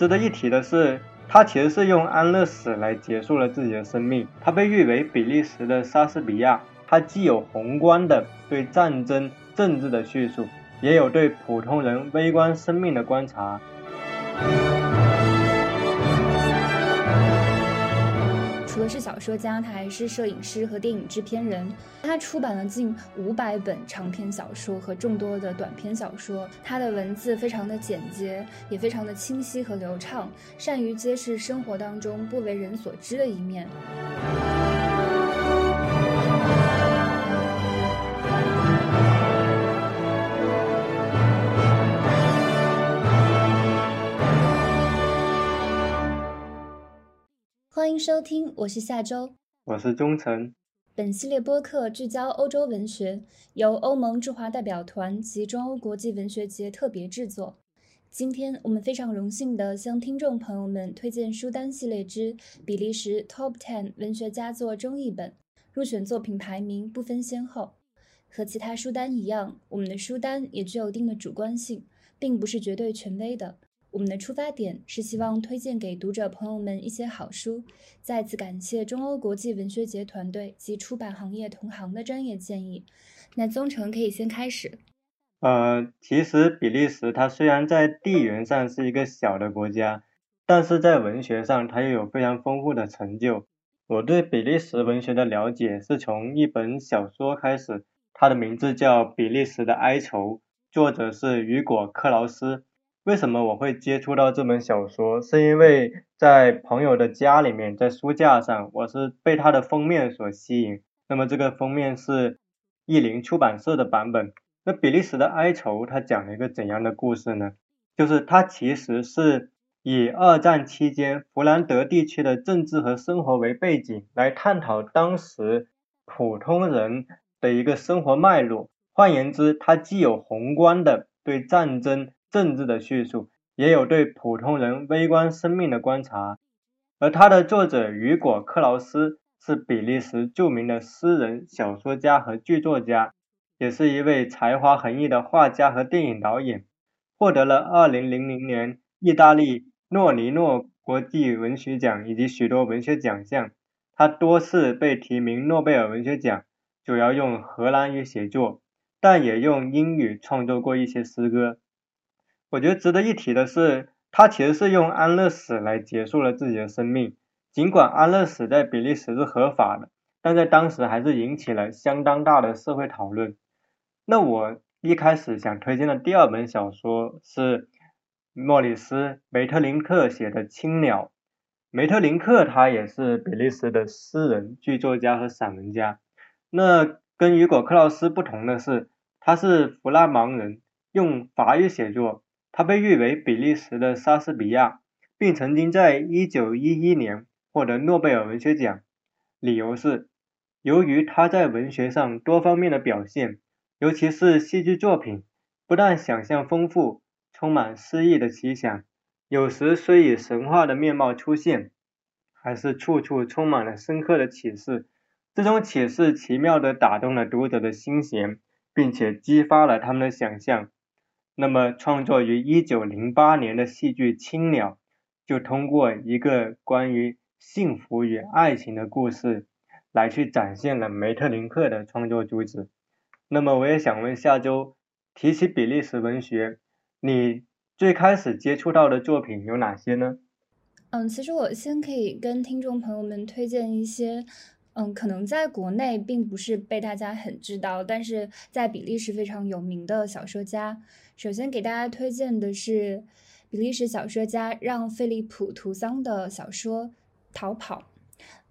值得一提的是，他其实是用安乐死来结束了自己的生命。他被誉为比利时的莎士比亚，他既有宏观的对战争政治的叙述，也有对普通人微观生命的观察。是小说家，他还是摄影师和电影制片人。他出版了近五百本长篇小说和众多的短篇小说。他的文字非常的简洁，也非常的清晰和流畅，善于揭示生活当中不为人所知的一面。欢迎收听，我是夏周，我是忠诚。本系列播客聚焦欧洲文学，由欧盟驻华代表团及中欧国际文学节特别制作。今天我们非常荣幸地向听众朋友们推荐书单系列之比利时 Top Ten 文学佳作中译本，入选作品排名不分先后。和其他书单一样，我们的书单也具有一定的主观性，并不是绝对权威的。我们的出发点是希望推荐给读者朋友们一些好书。再次感谢中欧国际文学节团队及出版行业同行的专业建议。那宗成可以先开始。呃，其实比利时它虽然在地缘上是一个小的国家，但是在文学上它又有非常丰富的成就。我对比利时文学的了解是从一本小说开始，它的名字叫《比利时的哀愁》，作者是雨果·克劳斯。为什么我会接触到这本小说？是因为在朋友的家里面，在书架上，我是被它的封面所吸引。那么这个封面是译林出版社的版本。那比利时的哀愁，它讲了一个怎样的故事呢？就是它其实是以二战期间弗兰德地区的政治和生活为背景，来探讨当时普通人的一个生活脉络。换言之，它既有宏观的对战争。政治的叙述，也有对普通人微观生命的观察。而他的作者雨果·克劳斯是比利时著名的诗人、小说家和剧作家，也是一位才华横溢的画家和电影导演，获得了2000年意大利诺尼诺国际文学奖以及许多文学奖项。他多次被提名诺贝尔文学奖，主要用荷兰语写作，但也用英语创作过一些诗歌。我觉得值得一提的是，他其实是用安乐死来结束了自己的生命。尽管安乐死在比利时是合法的，但在当时还是引起了相当大的社会讨论。那我一开始想推荐的第二本小说是莫里斯·梅特林克写的《青鸟》。梅特林克他也是比利时的诗人、剧作家和散文家。那跟雨果·克劳斯不同的是，他是弗拉芒人，用法语写作。他被誉为比利时的莎士比亚，并曾经在1911年获得诺贝尔文学奖。理由是，由于他在文学上多方面的表现，尤其是戏剧作品，不但想象丰富，充满诗意的奇想，有时虽以神话的面貌出现，还是处处充满了深刻的启示。这种启示奇妙地打动了读者的心弦，并且激发了他们的想象。那么，创作于一九零八年的戏剧《青鸟》，就通过一个关于幸福与爱情的故事，来去展现了梅特林克的创作主旨。那么，我也想问下周，提起比利时文学，你最开始接触到的作品有哪些呢？嗯，其实我先可以跟听众朋友们推荐一些，嗯，可能在国内并不是被大家很知道，但是在比利时非常有名的小说家。首先给大家推荐的是比利时小说家让·菲利普·图桑的小说《逃跑》。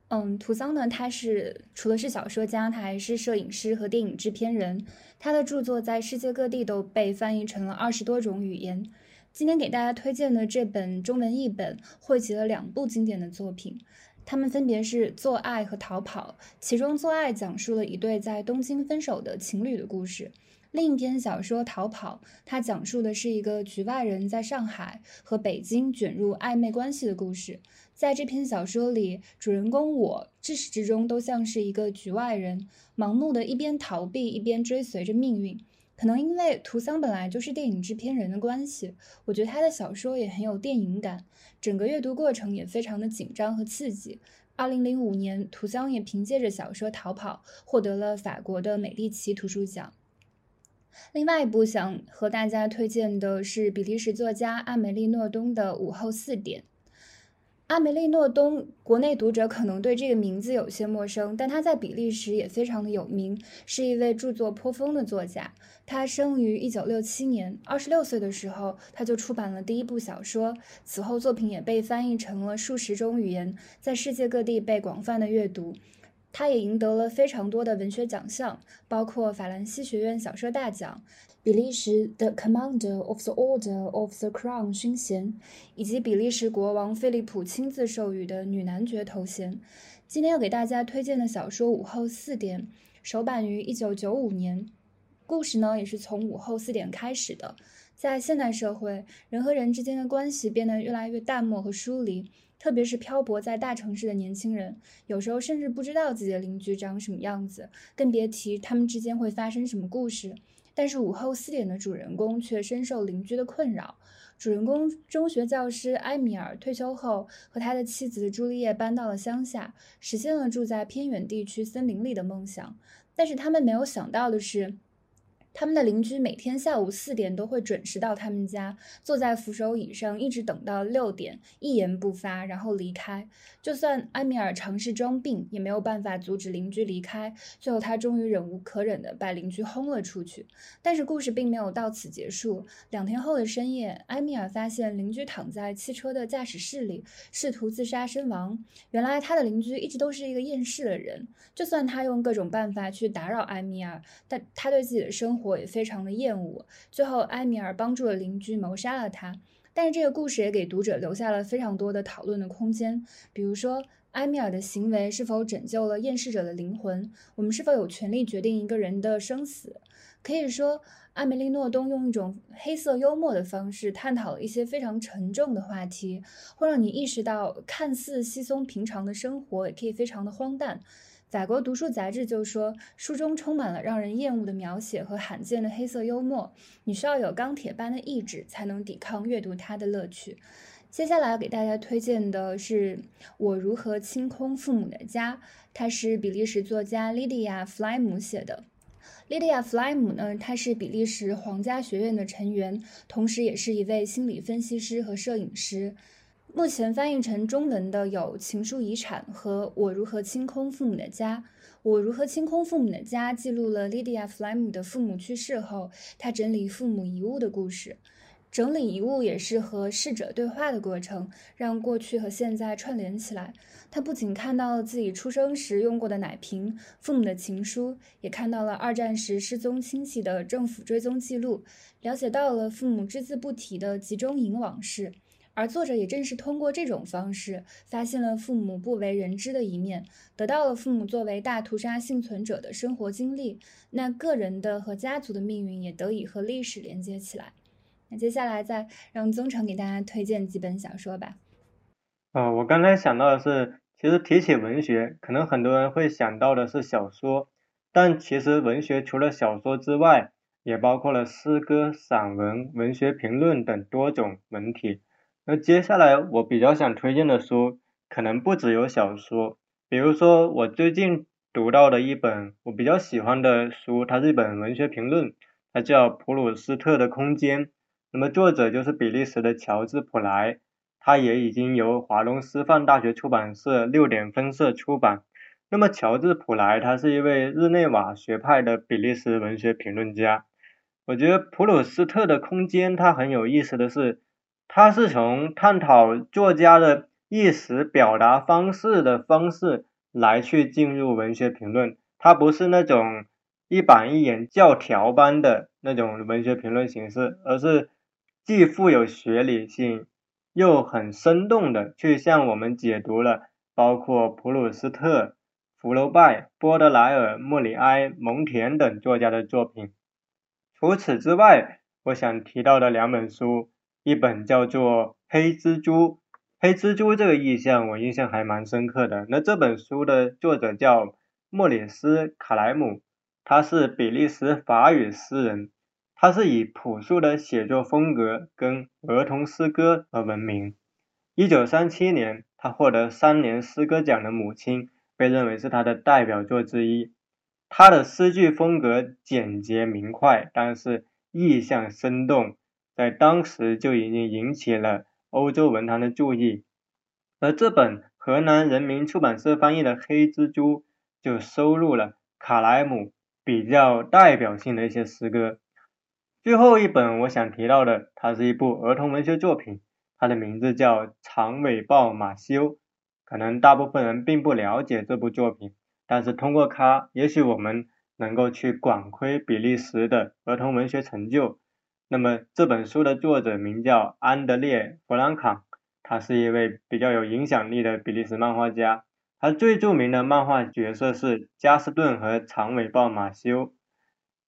嗯，图桑呢，他是除了是小说家，他还是摄影师和电影制片人。他的著作在世界各地都被翻译成了二十多种语言。今天给大家推荐的这本中文译本汇集了两部经典的作品，他们分别是《做爱》和《逃跑》。其中，《做爱》讲述了一对在东京分手的情侣的故事。另一篇小说《逃跑》，它讲述的是一个局外人在上海和北京卷入暧昧关系的故事。在这篇小说里，主人公我至始至终都像是一个局外人，盲目的一边逃避一边追随着命运。可能因为图桑本来就是电影制片人的关系，我觉得他的小说也很有电影感，整个阅读过程也非常的紧张和刺激。二零零五年，图桑也凭借着小说《逃跑》获得了法国的美第奇图书奖。另外一部想和大家推荐的是比利时作家阿梅丽·诺东的《午后四点》。阿梅利·诺东，国内读者可能对这个名字有些陌生，但他在比利时也非常的有名，是一位著作颇丰的作家。他生于一九六七年，二十六岁的时候他就出版了第一部小说，此后作品也被翻译成了数十种语言，在世界各地被广泛的阅读。他也赢得了非常多的文学奖项，包括法兰西学院小说大奖、比利时的 Commander of the Order of the Crown 勋衔，以及比利时国王菲利普亲自授予的女男爵头衔。今天要给大家推荐的小说《午后四点》，首版于一九九五年。故事呢，也是从午后四点开始的。在现代社会，人和人之间的关系变得越来越淡漠和疏离，特别是漂泊在大城市的年轻人，有时候甚至不知道自己的邻居长什么样子，更别提他们之间会发生什么故事。但是午后四点的主人公却深受邻居的困扰。主人公中学教师埃米尔退休后，和他的妻子朱丽叶搬到了乡下，实现了住在偏远地区森林里的梦想。但是他们没有想到的是。他们的邻居每天下午四点都会准时到他们家，坐在扶手椅上，一直等到六点，一言不发，然后离开。就算埃米尔尝试装病，也没有办法阻止邻居离开。最后，他终于忍无可忍的把邻居轰了出去。但是故事并没有到此结束。两天后的深夜，埃米尔发现邻居躺在汽车的驾驶室里，试图自杀身亡。原来他的邻居一直都是一个厌世的人，就算他用各种办法去打扰埃米尔，但他对自己的生活。我也非常的厌恶。最后，埃米尔帮助了邻居谋杀了他。但是这个故事也给读者留下了非常多的讨论的空间。比如说，埃米尔的行为是否拯救了厌世者的灵魂？我们是否有权利决定一个人的生死？可以说，艾梅丽诺东用一种黑色幽默的方式探讨了一些非常沉重的话题，会让你意识到，看似稀松平常的生活也可以非常的荒诞。法国读书杂志就说，书中充满了让人厌恶的描写和罕见的黑色幽默，你需要有钢铁般的意志才能抵抗阅读它的乐趣。接下来要给大家推荐的是《我如何清空父母的家》，它是比利时作家莉迪亚·弗莱姆写的。莉迪亚·弗莱姆呢，她是比利时皇家学院的成员，同时也是一位心理分析师和摄影师。目前翻译成中文的有《情书遗产》和《我如何清空父母的家》。《我如何清空父母的家》记录了莉迪亚·弗莱姆的父母去世后，她整理父母遗物的故事。整理遗物也是和逝者对话的过程，让过去和现在串联起来。他不仅看到了自己出生时用过的奶瓶、父母的情书，也看到了二战时失踪亲戚的政府追踪记录，了解到了父母只字不提的集中营往事。而作者也正是通过这种方式，发现了父母不为人知的一面，得到了父母作为大屠杀幸存者的生活经历。那个人的和家族的命运也得以和历史连接起来。那接下来再让宗成给大家推荐几本小说吧。哦，我刚才想到的是，其实提起文学，可能很多人会想到的是小说，但其实文学除了小说之外，也包括了诗歌、散文、文学评论等多种文体。那接下来我比较想推荐的书，可能不只有小说，比如说我最近读到的一本我比较喜欢的书，它是一本文学评论，它叫《普鲁斯特的空间》，那么作者就是比利时的乔治普莱，他也已经由华东师范大学出版社六点分社出版。那么乔治普莱他是一位日内瓦学派的比利时文学评论家，我觉得《普鲁斯特的空间》它很有意思的是。他是从探讨作家的意识表达方式的方式来去进入文学评论，他不是那种一板一眼教条般的那种文学评论形式，而是既富有学理性，又很生动的去向我们解读了包括普鲁斯特、福楼拜、波德莱尔、莫里埃、蒙田等作家的作品。除此之外，我想提到的两本书。一本叫做《黑蜘蛛》，黑蜘蛛这个意象我印象还蛮深刻的。那这本书的作者叫莫里斯·卡莱姆，他是比利时法语诗人，他是以朴素的写作风格跟儿童诗歌而闻名。一九三七年，他获得三年诗歌奖的《母亲》被认为是他的代表作之一。他的诗句风格简洁明快，但是意象生动，在当时就已经引起了欧洲文坛的注意。而这本河南人民出版社翻译的《黑蜘蛛》就收录了卡莱姆比较代表性的一些诗歌。最后一本我想提到的，它是一部儿童文学作品，它的名字叫《长尾豹马修》。可能大部分人并不了解这部作品，但是通过它，也许我们能够去管窥比利时的儿童文学成就。那么这本书的作者名叫安德烈·弗兰卡，他是一位比较有影响力的比利时漫画家。他最著名的漫画角色是加斯顿和长尾豹马修。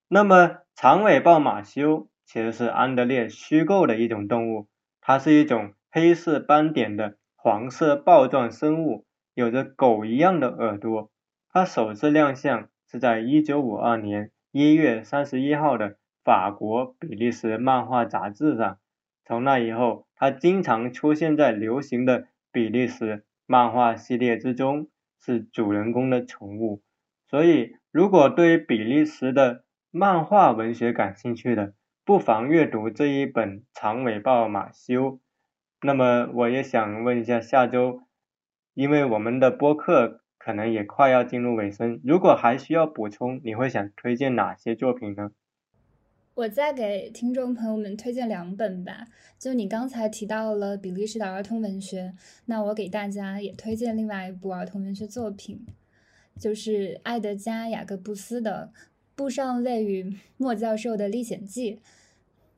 那么长尾豹马修其实是安德烈虚构的一种动物，它是一种黑色斑点的黄色豹状生物，有着狗一样的耳朵。它首次亮相是在1952年1月31号的法国比利时漫画杂志上。从那以后，它经常出现在流行的比利时漫画系列之中，是主人公的宠物。所以，如果对于比利时的漫画文学感兴趣的，不妨阅读这一本《长尾豹马修》。那么，我也想问一下，下周，因为我们的播客可能也快要进入尾声，如果还需要补充，你会想推荐哪些作品呢？我再给听众朋友们推荐两本吧。就你刚才提到了比利时的儿童文学，那我给大家也推荐另外一部儿童文学作品，就是爱德加·雅各布斯的。布上尉与莫教授的历险记。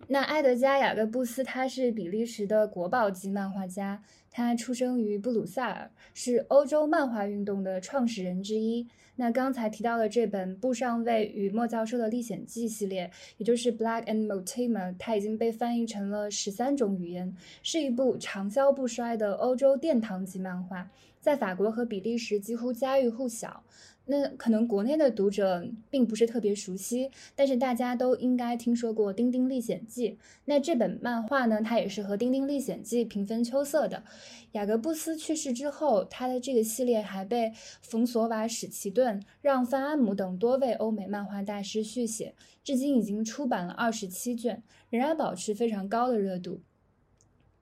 那埃德加·雅各布斯他是比利时的国宝级漫画家，他出生于布鲁塞尔，是欧洲漫画运动的创始人之一。那刚才提到的这本《布上尉与莫教授的历险记》系列，也就是《Black and Mortimer》，它已经被翻译成了十三种语言，是一部长销不衰的欧洲殿堂级漫画，在法国和比利时几乎家喻户晓。那可能国内的读者并不是特别熟悉，但是大家都应该听说过《丁丁历险记》。那这本漫画呢，它也是和《丁丁历险记》平分秋色的。雅各布斯去世之后，他的这个系列还被冯索瓦·史奇顿、让·范安姆等多位欧美漫画大师续写，至今已经出版了二十七卷，仍然保持非常高的热度。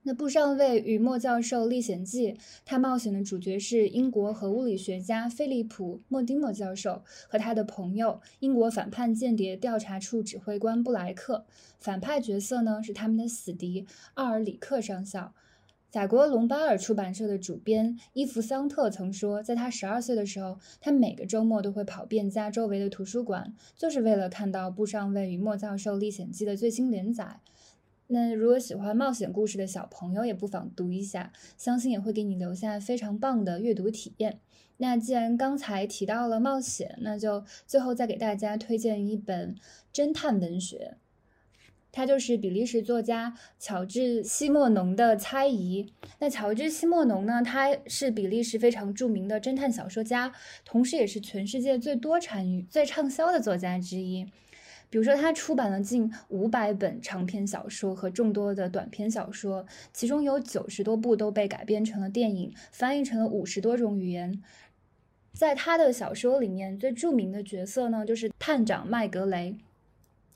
那《布上尉与莫教授历险记》，他冒险的主角是英国核物理学家菲利普·莫蒂莫教授和他的朋友英国反叛间谍调查处指挥官布莱克。反派角色呢是他们的死敌奥尔里克上校。法国隆巴尔出版社的主编伊弗桑特曾说，在他十二岁的时候，他每个周末都会跑遍家周围的图书馆，就是为了看到《布上尉与莫教授历险记》的最新连载。那如果喜欢冒险故事的小朋友，也不妨读一下，相信也会给你留下非常棒的阅读体验。那既然刚才提到了冒险，那就最后再给大家推荐一本侦探文学，它就是比利时作家乔治·西莫农的《猜疑》。那乔治·西莫农呢，他是比利时非常著名的侦探小说家，同时也是全世界最多产于最畅销的作家之一。比如说，他出版了近五百本长篇小说和众多的短篇小说，其中有九十多部都被改编成了电影，翻译成了五十多种语言。在他的小说里面，最著名的角色呢，就是探长麦格雷。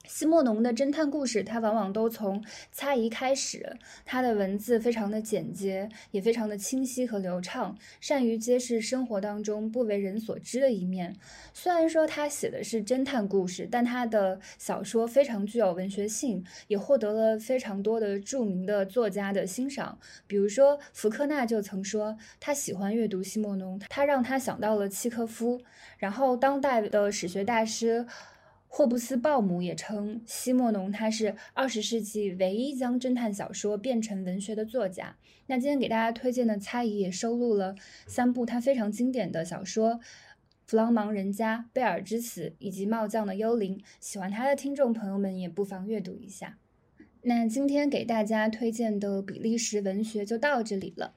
西莫农的侦探故事，他往往都从猜疑开始。他的文字非常的简洁，也非常的清晰和流畅，善于揭示生活当中不为人所知的一面。虽然说他写的是侦探故事，但他的小说非常具有文学性，也获得了非常多的著名的作家的欣赏。比如说福克纳就曾说，他喜欢阅读西莫农，他让他想到了契诃夫。然后当代的史学大师。霍布斯鲍姆也称西莫农他是二十世纪唯一将侦探小说变成文学的作家。那今天给大家推荐的《猜疑》也收录了三部他非常经典的小说，《弗朗芒人家》《贝尔之死》以及《帽匠的幽灵》。喜欢他的听众朋友们也不妨阅读一下。那今天给大家推荐的比利时文学就到这里了。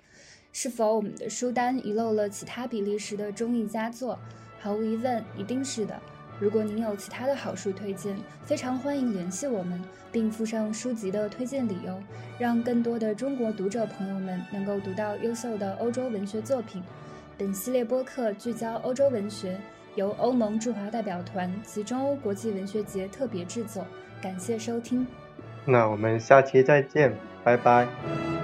是否我们的书单遗漏了其他比利时的中译佳作？毫无疑问，一定是的。如果您有其他的好书推荐，非常欢迎联系我们，并附上书籍的推荐理由，让更多的中国读者朋友们能够读到优秀的欧洲文学作品。本系列播客聚焦欧洲文学，由欧盟驻华代表团及中欧国际文学节特别制作。感谢收听。那我们下期再见，拜拜。